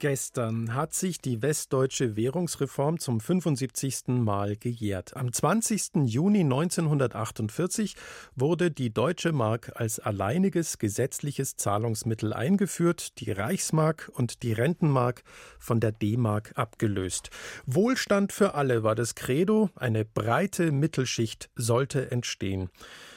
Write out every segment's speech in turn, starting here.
Gestern hat sich die westdeutsche Währungsreform zum 75. Mal gejährt. Am 20. Juni 1948 wurde die deutsche Mark als alleiniges gesetzliches Zahlungsmittel eingeführt, die Reichsmark und die Rentenmark von der D-Mark abgelöst. Wohlstand für alle war das Credo, eine breite Mittelschicht sollte entstehen.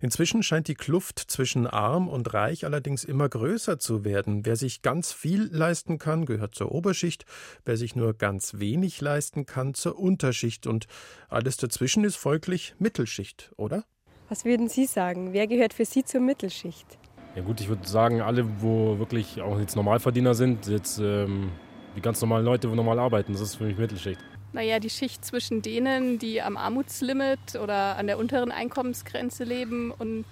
Inzwischen scheint die Kluft zwischen arm und reich allerdings immer größer zu werden. Wer sich ganz viel leisten kann, gehört zur Oberschicht, wer sich nur ganz wenig leisten kann, zur Unterschicht und alles dazwischen ist folglich Mittelschicht, oder? Was würden Sie sagen? Wer gehört für Sie zur Mittelschicht? Ja gut, ich würde sagen, alle, wo wirklich auch jetzt Normalverdiener sind, jetzt ähm, die ganz normalen Leute, wo normal arbeiten, das ist für mich Mittelschicht. Naja, die Schicht zwischen denen, die am Armutslimit oder an der unteren Einkommensgrenze leben und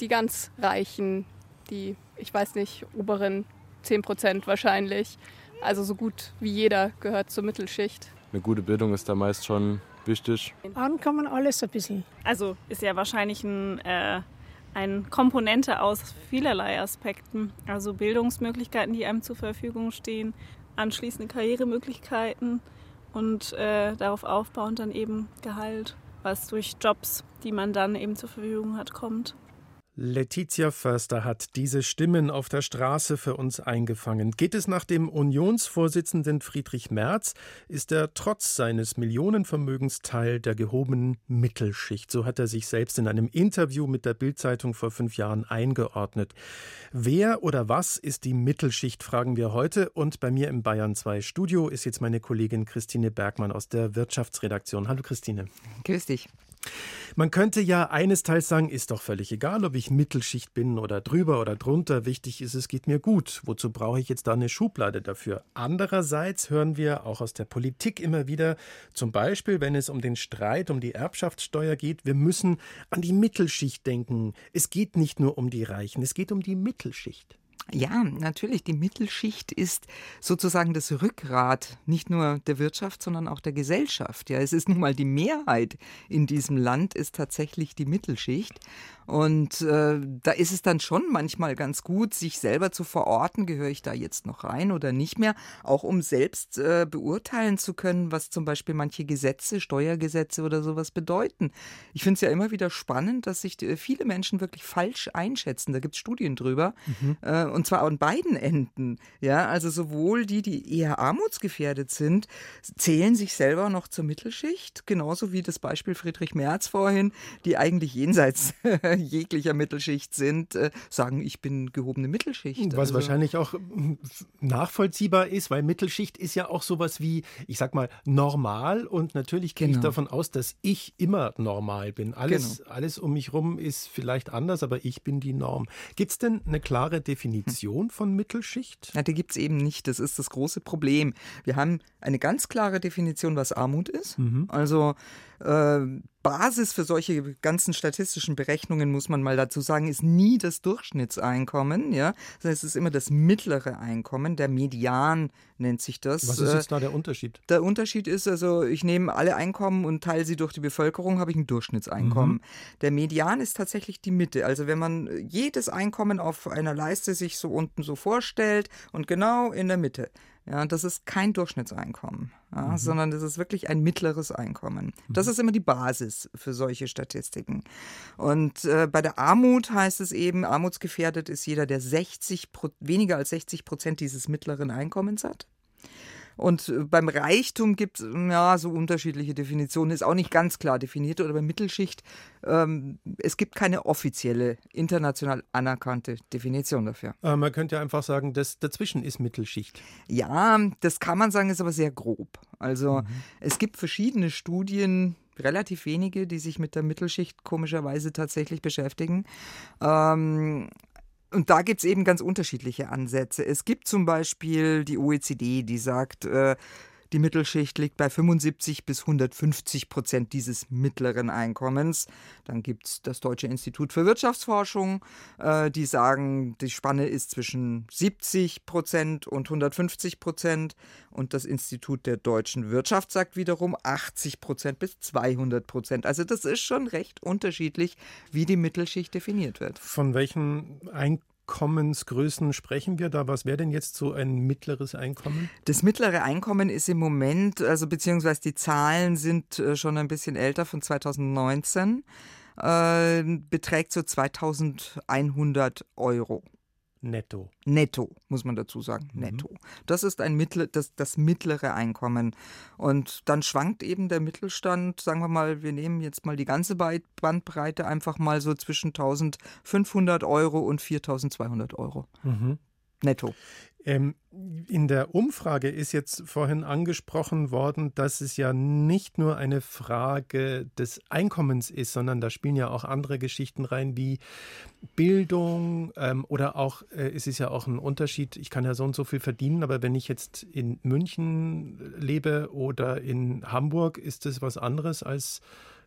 die ganz Reichen, die, ich weiß nicht, oberen 10 Prozent wahrscheinlich. Also so gut wie jeder gehört zur Mittelschicht. Eine gute Bildung ist da meist schon wichtig. Ankommen alles ein bisschen. Also ist ja wahrscheinlich ein, äh, eine Komponente aus vielerlei Aspekten. Also Bildungsmöglichkeiten, die einem zur Verfügung stehen, anschließende Karrieremöglichkeiten und äh, darauf aufbauend dann eben Gehalt, was durch Jobs, die man dann eben zur Verfügung hat, kommt. Letizia Förster hat diese Stimmen auf der Straße für uns eingefangen. Geht es nach dem Unionsvorsitzenden Friedrich Merz, ist er trotz seines Millionenvermögens Teil der gehobenen Mittelschicht. So hat er sich selbst in einem Interview mit der Bildzeitung vor fünf Jahren eingeordnet. Wer oder was ist die Mittelschicht, fragen wir heute. Und bei mir im Bayern 2 Studio ist jetzt meine Kollegin Christine Bergmann aus der Wirtschaftsredaktion. Hallo Christine. Grüß dich. Man könnte ja eines Teils sagen, ist doch völlig egal, ob ich Mittelschicht bin oder drüber oder drunter. Wichtig ist, es geht mir gut. Wozu brauche ich jetzt da eine Schublade dafür? Andererseits hören wir auch aus der Politik immer wieder, zum Beispiel, wenn es um den Streit um die Erbschaftssteuer geht, wir müssen an die Mittelschicht denken. Es geht nicht nur um die Reichen, es geht um die Mittelschicht. Ja, natürlich. Die Mittelschicht ist sozusagen das Rückgrat nicht nur der Wirtschaft, sondern auch der Gesellschaft. Ja, es ist nun mal die Mehrheit in diesem Land ist tatsächlich die Mittelschicht. Und äh, da ist es dann schon manchmal ganz gut, sich selber zu verorten, gehöre ich da jetzt noch rein oder nicht mehr, auch um selbst äh, beurteilen zu können, was zum Beispiel manche Gesetze, Steuergesetze oder sowas bedeuten. Ich finde es ja immer wieder spannend, dass sich äh, viele Menschen wirklich falsch einschätzen. Da gibt es Studien drüber. Mhm. Äh, und zwar an beiden Enden. Ja, also sowohl die, die eher armutsgefährdet sind, zählen sich selber noch zur Mittelschicht, genauso wie das Beispiel Friedrich Merz vorhin, die eigentlich jenseits jeglicher Mittelschicht sind, äh, sagen, ich bin gehobene Mittelschicht. Was also. wahrscheinlich auch hm, nachvollziehbar ist, weil Mittelschicht ist ja auch sowas wie, ich sag mal, normal und natürlich gehe genau. ich davon aus, dass ich immer normal bin. Alles, genau. alles um mich rum ist vielleicht anders, aber ich bin die Norm. Gibt es denn eine klare Definition von Mittelschicht? Ja, die gibt es eben nicht. Das ist das große Problem. Wir haben eine ganz klare Definition, was Armut ist. Mhm. Also äh, Basis für solche ganzen statistischen Berechnungen, muss man mal dazu sagen, ist nie das Durchschnittseinkommen. Ja? Das heißt, es ist immer das mittlere Einkommen, der Median nennt sich das. Was ist jetzt da der Unterschied? Der Unterschied ist also, ich nehme alle Einkommen und teile sie durch die Bevölkerung, habe ich ein Durchschnittseinkommen. Mhm. Der Median ist tatsächlich die Mitte. Also wenn man jedes Einkommen auf einer Leiste sich so unten so vorstellt und genau in der Mitte ja, das ist kein Durchschnittseinkommen, ja, mhm. sondern das ist wirklich ein mittleres Einkommen. Das mhm. ist immer die Basis für solche Statistiken. Und äh, bei der Armut heißt es eben, armutsgefährdet ist jeder, der 60 weniger als 60 Prozent dieses mittleren Einkommens hat. Und äh, beim Reichtum gibt es ja so unterschiedliche Definitionen, ist auch nicht ganz klar definiert. Oder bei Mittelschicht, ähm, es gibt keine offizielle, international anerkannte Definition dafür. Aber man könnte ja einfach sagen, das dazwischen ist Mittelschicht. Ja, das kann man sagen, ist aber sehr grob. Also mhm. es gibt verschiedene Studien, relativ wenige, die sich mit der Mittelschicht komischerweise tatsächlich beschäftigen. Ähm, und da gibt es eben ganz unterschiedliche Ansätze. Es gibt zum Beispiel die OECD, die sagt, äh, Die Mittelschicht liegt bei 75 bis 150 Prozent dieses mittleren Einkommens. Dann gibt es das Deutsche Institut für Wirtschaftsforschung, äh, die sagen, die Spanne ist zwischen 70 Prozent und 150 Prozent. Und das Institut der deutschen Wirtschaft sagt wiederum 80 Prozent bis 200 Prozent. Also das ist schon recht unterschiedlich, wie die Mittelschicht definiert wird. Von welchen Einkommensgrößen sprechen wir da? Was wäre denn jetzt so ein mittleres Einkommen? Das mittlere Einkommen ist im Moment, also beziehungsweise die Zahlen sind äh, schon ein bisschen älter von 2019, äh, beträgt so 2100 Euro. Netto. Netto, muss man dazu sagen. Mhm. Netto. Das ist ein mittler, das, das mittlere Einkommen. Und dann schwankt eben der Mittelstand, sagen wir mal, wir nehmen jetzt mal die ganze Bandbreite einfach mal so zwischen 1500 Euro und 4200 Euro. Mhm. Netto. Ähm, in der Umfrage ist jetzt vorhin angesprochen worden, dass es ja nicht nur eine Frage des Einkommens ist, sondern da spielen ja auch andere Geschichten rein wie Bildung ähm, oder auch, äh, es ist ja auch ein Unterschied, ich kann ja so und so viel verdienen, aber wenn ich jetzt in München lebe oder in Hamburg, ist es was anderes als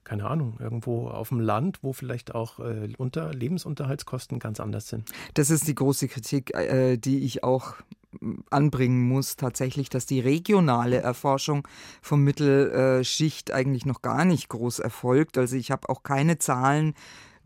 keine Ahnung, irgendwo auf dem Land, wo vielleicht auch äh, unter Lebensunterhaltskosten ganz anders sind. Das ist die große Kritik, äh, die ich auch m, anbringen muss, tatsächlich, dass die regionale Erforschung vom Mittelschicht eigentlich noch gar nicht groß erfolgt. Also ich habe auch keine Zahlen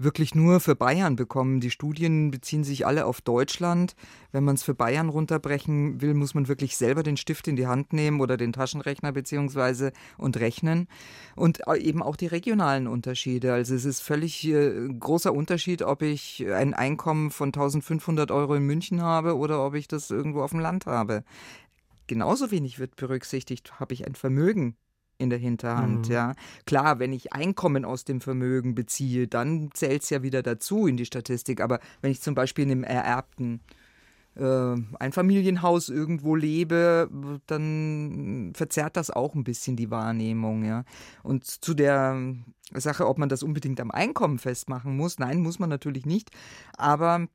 wirklich nur für Bayern bekommen. Die Studien beziehen sich alle auf Deutschland. Wenn man es für Bayern runterbrechen will, muss man wirklich selber den Stift in die Hand nehmen oder den Taschenrechner beziehungsweise und rechnen. Und eben auch die regionalen Unterschiede. Also es ist völlig äh, großer Unterschied, ob ich ein Einkommen von 1500 Euro in München habe oder ob ich das irgendwo auf dem Land habe. Genauso wenig wird berücksichtigt, habe ich ein Vermögen in der Hinterhand, Mhm. ja. Klar, wenn ich Einkommen aus dem Vermögen beziehe, dann zählt es ja wieder dazu in die Statistik. Aber wenn ich zum Beispiel in einem ererbten äh, Einfamilienhaus irgendwo lebe, dann verzerrt das auch ein bisschen die Wahrnehmung, ja. Und zu der Sache, ob man das unbedingt am Einkommen festmachen muss, nein, muss man natürlich nicht. Aber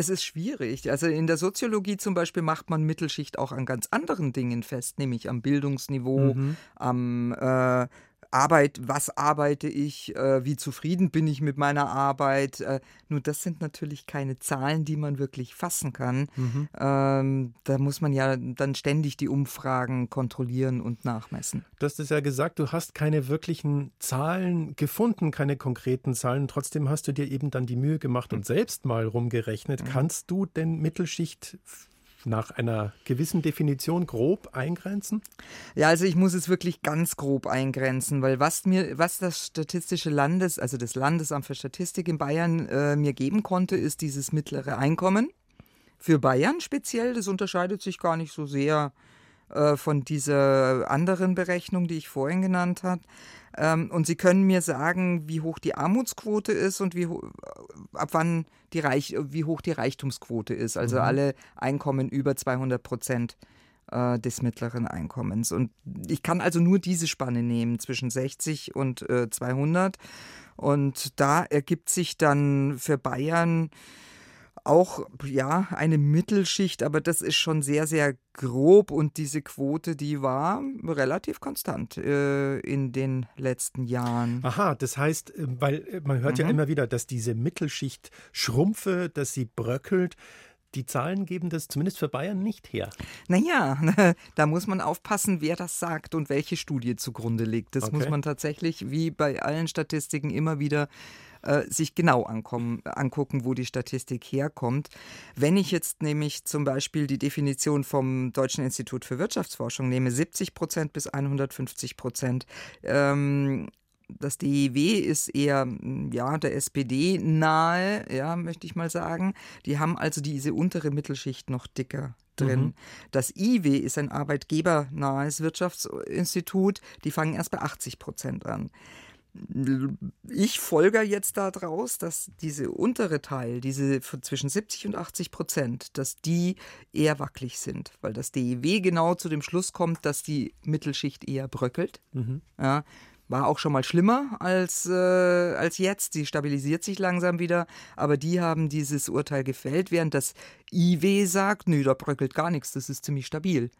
es ist schwierig. Also in der Soziologie zum Beispiel macht man Mittelschicht auch an ganz anderen Dingen fest, nämlich am Bildungsniveau, Mhm. am äh, Arbeit, was arbeite ich, äh, wie zufrieden bin ich mit meiner Arbeit. Äh, nur das sind natürlich keine Zahlen, die man wirklich fassen kann. Mhm. Ähm, da muss man ja dann ständig die Umfragen kontrollieren und nachmessen. Du hast es ja gesagt, du hast keine wirklichen Zahlen gefunden, keine konkreten Zahlen. Trotzdem hast du dir eben dann die Mühe gemacht und selbst mal rumgerechnet. Kannst du denn Mittelschicht nach einer gewissen Definition grob eingrenzen? Ja, also ich muss es wirklich ganz grob eingrenzen, weil was mir, was das Statistische Landes, also das Landesamt für Statistik in Bayern äh, mir geben konnte, ist dieses mittlere Einkommen. Für Bayern speziell, das unterscheidet sich gar nicht so sehr äh, von dieser anderen Berechnung, die ich vorhin genannt habe. Ähm, und Sie können mir sagen, wie hoch die Armutsquote ist und wie ho- ab wann die Reich, wie hoch die Reichtumsquote ist. Also alle Einkommen über 200 Prozent äh, des mittleren Einkommens. Und ich kann also nur diese Spanne nehmen zwischen 60 und äh, 200. Und da ergibt sich dann für Bayern auch ja eine Mittelschicht, aber das ist schon sehr, sehr grob und diese Quote, die war relativ konstant äh, in den letzten Jahren. Aha, das heißt, äh, weil äh, man hört ja Mhm. immer wieder, dass diese Mittelschicht schrumpfe, dass sie bröckelt. Die Zahlen geben das zumindest für Bayern nicht her. Naja, da muss man aufpassen, wer das sagt und welche Studie zugrunde liegt. Das Okay. muss man tatsächlich, wie bei allen Statistiken, immer wieder äh, sich genau ankommen, angucken, wo die Statistik herkommt. Wenn ich jetzt nämlich zum Beispiel die Definition vom Deutschen Institut für Wirtschaftsforschung nehme, 70 Prozent bis 150 Prozent, ähm, das DIW ist eher mm, ja der SPD nahe, ja, möchte ich mal sagen. Die haben also diese untere Mittelschicht noch dicker drin. Mhm. Das IW ist ein arbeitgebernahes Wirtschaftsinstitut, die fangen erst bei 80 Prozent an. Ich folge jetzt daraus, dass diese untere Teil, diese von zwischen 70 und 80 Prozent, dass die eher wackelig sind, weil das DIW genau zu dem Schluss kommt, dass die Mittelschicht eher bröckelt. Mhm. Ja, war auch schon mal schlimmer als, äh, als jetzt. Die stabilisiert sich langsam wieder. Aber die haben dieses Urteil gefällt, während das IW sagt, nö, da bröckelt gar nichts, das ist ziemlich stabil.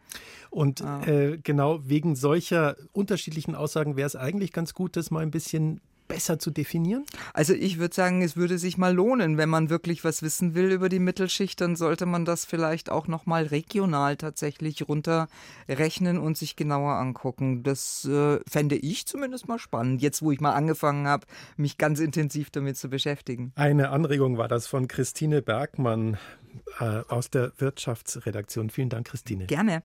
Und ah. äh, genau wegen solcher unterschiedlichen Aussagen wäre es eigentlich ganz gut, das mal ein bisschen besser zu definieren? Also ich würde sagen, es würde sich mal lohnen, wenn man wirklich was wissen will über die Mittelschicht, dann sollte man das vielleicht auch noch mal regional tatsächlich runterrechnen und sich genauer angucken. Das äh, fände ich zumindest mal spannend, jetzt wo ich mal angefangen habe, mich ganz intensiv damit zu beschäftigen. Eine Anregung war das von Christine Bergmann äh, aus der Wirtschaftsredaktion. Vielen Dank, Christine. Gerne.